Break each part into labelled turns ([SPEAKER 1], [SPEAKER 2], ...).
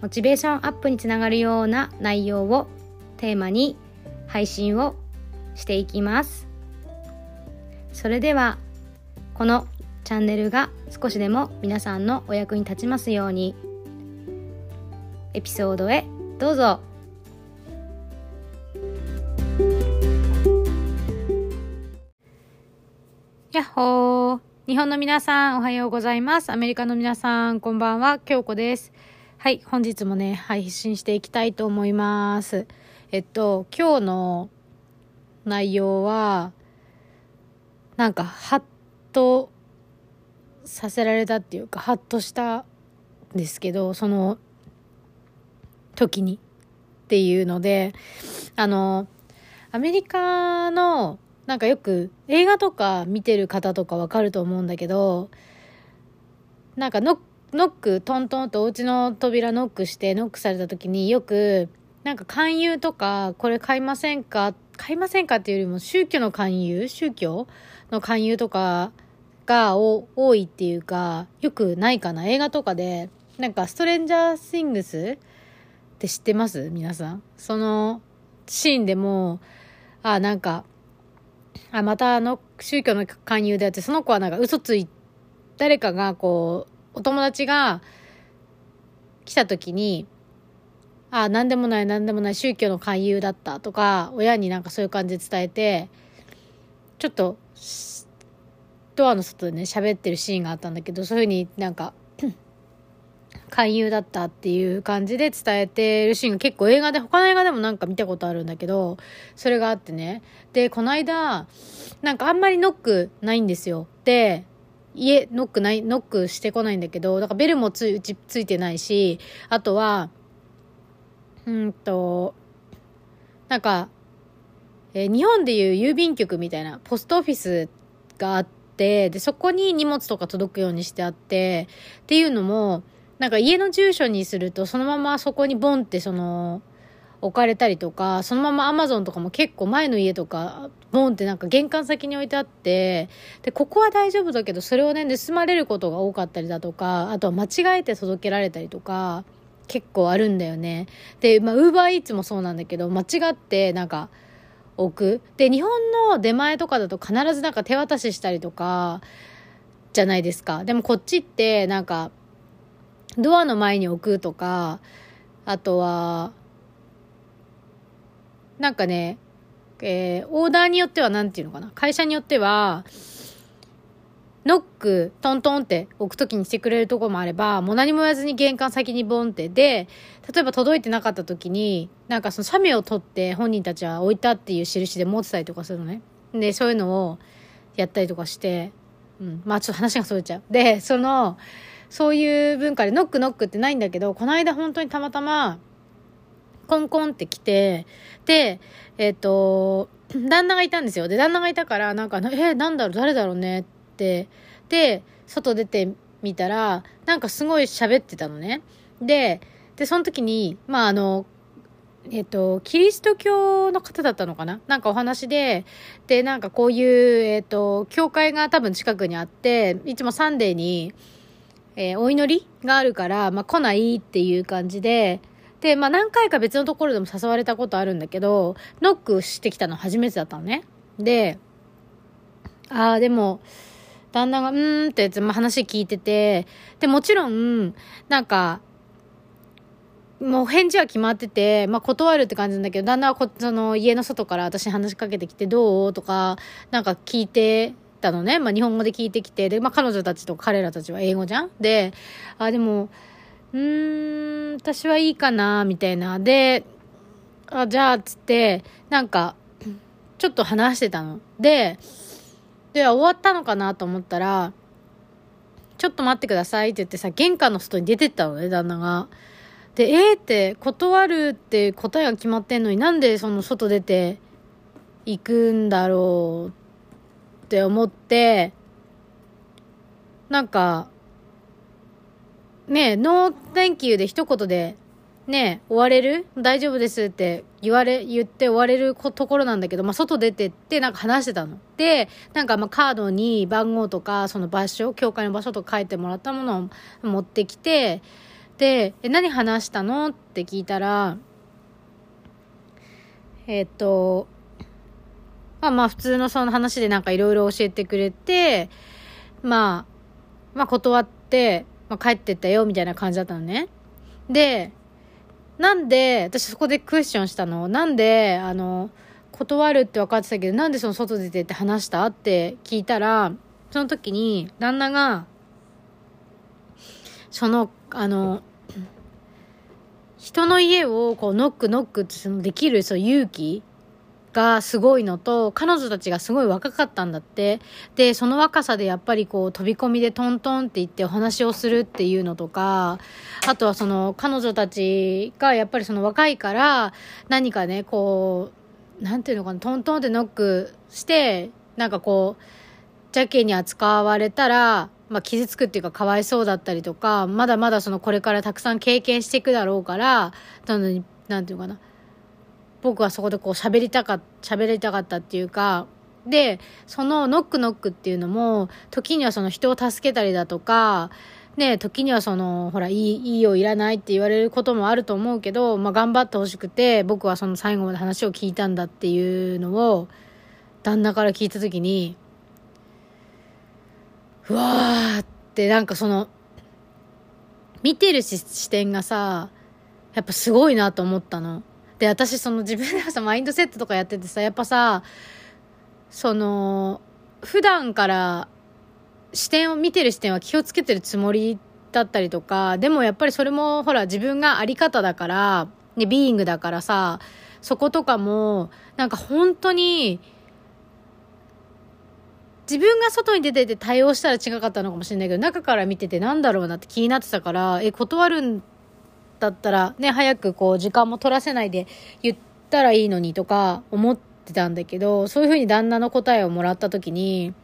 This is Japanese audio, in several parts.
[SPEAKER 1] モチベーションアップにつながるような内容をテーマに配信をしていきます。それではこのチャンネルが少しでも皆さんのお役に立ちますようにエピソードへどうぞ。やっほー。日本の皆さんおはようございます。アメリカの皆さんこんばんは。京子です。はい、本日もね、配信していきたいと思います。えっと、今日の内容は、なんか、ハッとさせられたっていうか、ハッとしたんですけど、その時にっていうので、あの、アメリカの、なんかよく映画とか見てる方とかわかると思うんだけど、なんかノッノックトントンとお家の扉ノックしてノックされた時によくなんか勧誘とかこれ買いませんか？買いませんかっていうよりも宗教の勧誘？宗教の勧誘とかが多いっていうかよくないかな？映画とかでなんかストレンジャーシングス？って知ってます？皆さん？そのシーンでもあなんかあまたあの宗教の勧誘であってその子はなんか嘘つい誰かがこうお友達が来た時に、ああ、なんでもない、なんでもない、宗教の勧誘だったとか、親になんかそういう感じで伝えて、ちょっと、ドアの外でね、喋ってるシーンがあったんだけど、そういうふうになんか、勧誘だったっていう感じで伝えてるシーンが結構映画で、他の映画でもなんか見たことあるんだけど、それがあってね。で、この間、なんかあんまりノックないんですよ。で、家、ノックない、ノックしてこないんだけど、だからベルもつうちついてないし、あとは、うんと、なんか、えー、日本でいう郵便局みたいな、ポストオフィスがあって、で、そこに荷物とか届くようにしてあって、っていうのも、なんか家の住所にすると、そのままそこにボンってその、置かれたりとか、そのままアマゾンとかも結構前の家とか、ボンってなんか玄関先に置いてあって、で、ここは大丈夫だけど、それをね、盗まれることが多かったりだとか、あとは間違えて届けられたりとか、結構あるんだよね。で、まあ、ウーバーイーツもそうなんだけど、間違ってなんか置く。で、日本の出前とかだと必ずなんか手渡ししたりとか、じゃないですか。でもこっちってなんか、ドアの前に置くとか、あとは、なんかね、えー、オーダーによっては何て言うのかな？会社によっては、ノック、トントンって置くときにしてくれるとこもあれば、もう何も言わずに玄関先にボンって、で、例えば届いてなかったときに、なんかその写メを取って本人たちは置いたっていう印で持ってたりとかするのね。で、そういうのをやったりとかして、うん、まあちょっと話がそれちゃう。で、その、そういう文化でノックノックってないんだけど、この間本当にたまたま、コンコンって来て、で、えっ、ー、と、旦那がいたんですよ。で、旦那がいたから、なんか、えー、なんだろう、誰だろうねって。で、外出てみたら、なんかすごい喋ってたのね。で、で、その時に、まあ、あの、えっ、と、キリスト教の方だったのかな？なんかお話で、で、なんかこういう、えっ、と、教会が多分近くにあって、いつもサンデーに、えー、お祈りがあるから、まあ、来ないっていう感じで、で、まあ何回か別のところでも誘われたことあるんだけど、ノックしてきたの初めてだったのね。で、ああ、でも、旦那が、うーんって、まあ、話聞いてて、で、もちろん、なんか、もう返事は決まってて、まあ、断るって感じなんだけど、旦那はこ、その家の外から私に話しかけてきて、どうとか、なんか聞いてたのね。まあ、日本語で聞いてきて、で、まあ、彼女たちと彼らたちは英語じゃんで、あ、でも、うーん、私はいいかな、みたいな。で、あ、じゃあ、つって、なんか、ちょっと話してたの。で、で、終わったのかなと思ったら、ちょっと待ってくださいって言ってさ、玄関の外に出てったのね、旦那が。で、えーって断るって答えが決まってんのになんでその外出て行くんだろうって思って、なんか、ねえ、 No thank you で一言で、ねえ、終われる？大丈夫ですって言われ、言って終われるところなんだけど、まあ、外出てってなんか話してたの。で、なんかまあ、カードに番号とか、その場所、教会の場所とか書いてもらったものを持ってきて、で、え、何話したの？って聞いたら、えっ、と、まあまあ普通のその話でなんかいろいろ教えてくれて、まあ、まあ断って、まあ帰ってったよみたいな感じだったのね。で、なんで、私そこでクエスチョンしたの？なんで、あの、断るって分かってたけど、なんでその外出てって話した？って聞いたら、その時に旦那が、その、あの、人の家をこうノックノックってそのできるそう勇気がすごいのと、彼女たちがすごい若かったんだって。で、その若さでやっぱりこう飛び込みでトントンって言ってお話をするっていうのとか、あとはその彼女たちがやっぱりその若いから何かね、こう、なんていうのかな、トントンってノックして、なんかこう、邪気に扱われたら、まあ、傷つくっていうかかわいそうだったりとか、まだまだそのこれからたくさん経験していくだろうから、なのに、なんていうかな。僕はそこでこう喋りたか、喋りたかったっていうか、で、そのノックノックっていうのも、時にはその人を助けたりだとか、ね、時にはその、ほら、いい、いいよ、いらないって言われることもあると思うけど、まあ、頑張ってほしくて、僕はその最後まで話を聞いたんだっていうのを、旦那から聞いたときに、うわーってなんかその、見てる視点がさ、やっぱすごいなと思ったの。で、私その自分ではさ、マインドセットとかやっててさ、やっぱさ、その、普段から視点を見てる視点は気をつけてるつもりだったりとか、でもやっぱりそれもほら自分があり方だから、ね、ビーイングだからさ、そことかも、なんか本当に、自分が外に出てて対応したら違かったのかもしれないけど、中から見ててなんだろうなって気になってたから、え、断るんだったら、ね、早くこう時間も取らせないで言ったらいいのにとか思ってたんだけど、そういうふうに旦那の答えをもらった時に、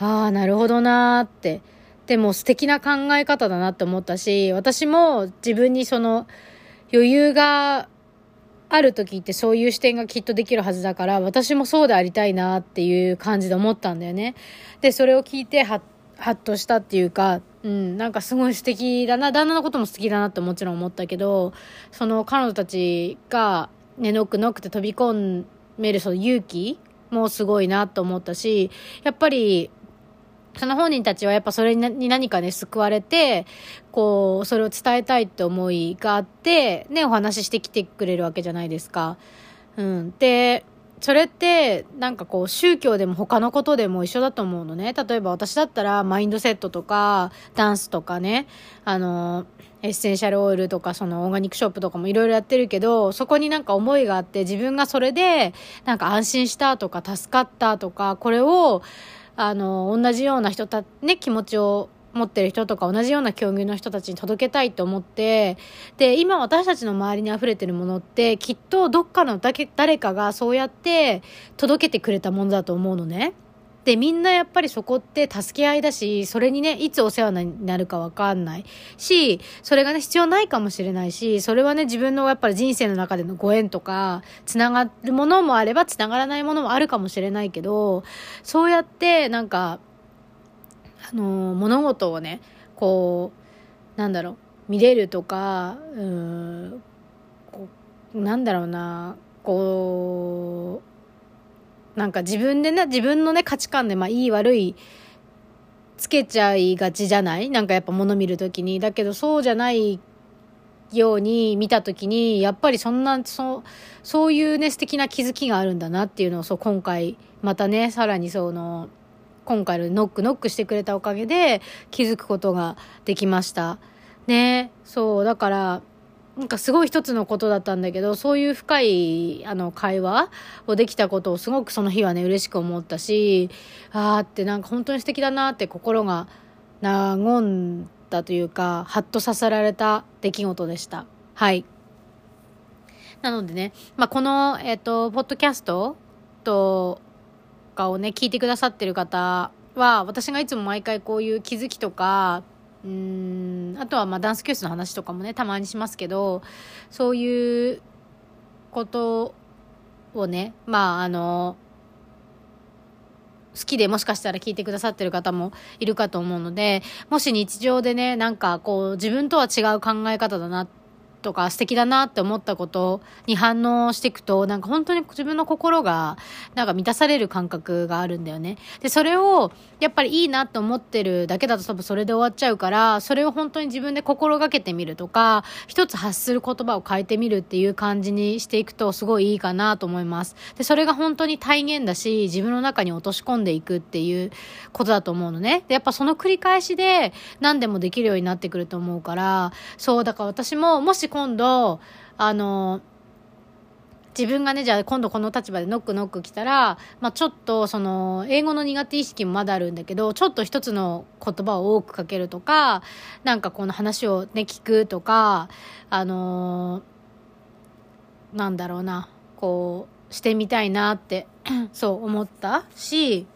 [SPEAKER 1] ああ、なるほどなーって。でも素敵な考え方だなって思ったし、私も自分にその余裕がある時ってそういう視点がきっとできるはずだから、私もそうでありたいなっていう感じで思ったんだよね。で、それを聞いて、は、はっとしたっていうか、うん、なんかすごい素敵だな、旦那のことも素敵だなってもちろん思ったけど、その彼女たちが、ね、ノックノックって飛び込めるその勇気もすごいなと思ったし、やっぱり、その本人たちはやっぱそれに何かね、救われて、こう、それを伝えたいって思いがあって、ね、お話ししてきてくれるわけじゃないですか。うん。で、それって、なんかこう、宗教でも他のことでも一緒だと思うのね。例えば私だったら、マインドセットとか、ダンスとかね、あの、エッセンシャルオイルとか、そのオーガニックショップとかもいろいろやってるけど、そこになんか思いがあって、自分がそれで、なんか安心したとか、助かったとか、これを、あの、同じような人た、ね、気持ちを持ってる人とか同じような境遇の人たちに届けたいと思って、で、今私たちの周りに溢れてるものって、きっとどっかのだけ誰かがそうやって届けてくれたものだと思うのね。で、みんなやっぱりそこって助け合いだし、それにね、いつお世話になるかわかんないし、それがね、必要ないかもしれないし、それはね、自分のやっぱり人生の中でのご縁とか、つながるものもあれば、つながらないものもあるかもしれないけど、そうやって、なんか、あの、物事をね、こう、なんだろう、見れるとか、うん、なんだろうな、こう、なんか自分でね、自分のね、価値観で、まあ、いい悪い、つけちゃいがちじゃない？なんかやっぱ物見るときに。だけどそうじゃないように見たときに、やっぱりそんな、そう、そういうね、素敵な気づきがあるんだなっていうのを、そう、今回、またね、さらにその、今回のノックノックしてくれたおかげで気づくことができました。ね、そう、だから、なんかすごい一つのことだったんだけど、そういう深い、あの、会話をできたことをすごくその日はね、嬉しく思ったし、あーってなんか本当に素敵だなって心が和んだというか、はっとさせられた出来事でした。はい。なのでね、まあ、この、えっ、ー、と、ポッドキャストとかをね、聞いてくださってる方は、私がいつも毎回こういう気づきとか、うん、あとはまダンス教室の話とかもね、たまにしますけど、そういうことをね、まあ、あの、好きでもしかしたら聞いてくださってる方もいるかと思うので、もし日常でね、なんかこう自分とは違う考え方だなってとか素敵だなって思ったことに反応していくと、なんか本当に自分の心がなんか満たされる感覚があるんだよね。で、それをやっぱりいいなって思ってるだけだと多分それで終わっちゃうから、それを本当に自分で心がけてみるとか、一つ発する言葉を変えてみるっていう感じにしていくとすごいいいかなと思います。で、それが本当に体現だし、自分の中に落とし込んでいくっていうことだと思うのね。で、やっぱその繰り返しで何でもできるようになってくると思うから、そう、だから私ももし今度、あの、自分がね、じゃあ今度この立場でノックノック来たら、まあちょっとその、英語の苦手意識もまだあるんだけど、ちょっと一つの言葉を多くかけるとか、なんかこの話をね、聞くとか、あのなんだろうな、こう、してみたいなって そう思ったし、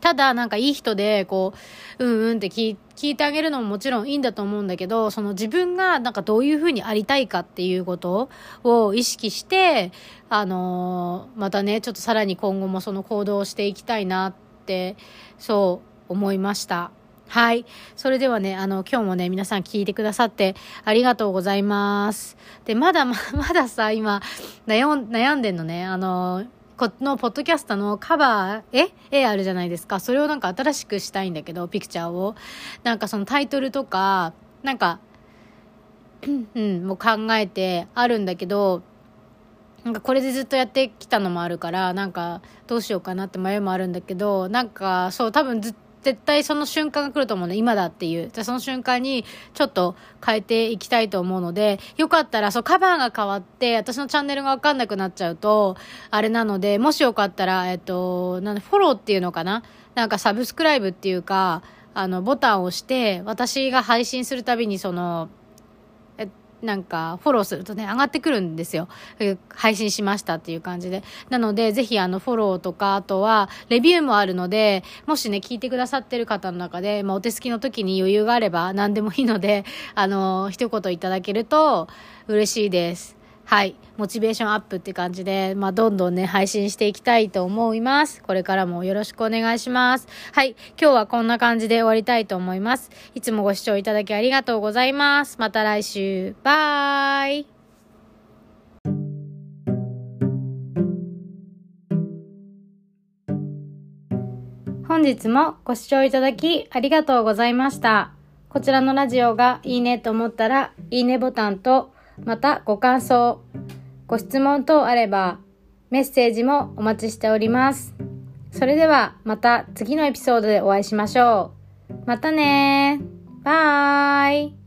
[SPEAKER 1] ただなんかいい人で、こう、うんうんって聞いてあげるのももちろんいいんだと思うんだけど、その自分がなんかどういうふうにありたいかっていうことを意識して、あのー、またね、ちょっとさらに今後もその行動をしていきたいなって、そう思いました。はい。それではね、あの、今日もね、皆さん聞いてくださってありがとうございます。で、まだま、まださ、今、悩ん、悩んでんのね。あの、このポッドキャストのカバー、え？絵あるじゃないですか。それをなんか新しくしたいんだけど、ピクチャーを。なんかそのタイトルとか、なんか、うん、もう考えてあるんだけど、なんかこれでずっとやってきたのもあるから、なんかどうしようかなって迷いもあるんだけど、なんかそう多分ずっと絶対その瞬間が来ると思うの、今だっていう。じゃその瞬間にちょっと変えていきたいと思うので、よかったら、そう、カバーが変わって、私のチャンネルがわかんなくなっちゃうと、あれなので、もしよかったら、えっと、なんで、フォローっていうのかな？なんかサブスクライブっていうか、あの、ボタンを押して、私が配信するたびにその、なんかフォローするとね、上がってくるんですよ。配信しましたっていう感じで。なので、ぜひあのフォローとか、あとはレビューもあるので、もしね、聞いてくださってる方の中で、まあ、お手すきの時に余裕があれば何でもいいので、あの、一言いただけると嬉しいです。はい。モチベーションアップって感じで、まあ、どんどんね、配信していきたいと思います。これからもよろしくお願いします。はい。今日はこんな感じで終わりたいと思います。いつもご視聴いただきありがとうございます。また来週。バーイ。本日もご視聴いただきありがとうございました。こちらのラジオがいいねと思ったら、いいねボタンと、またご感想、ご質問等あればメッセージもお待ちしております。それではまた次のエピソードでお会いしましょう。またねバイ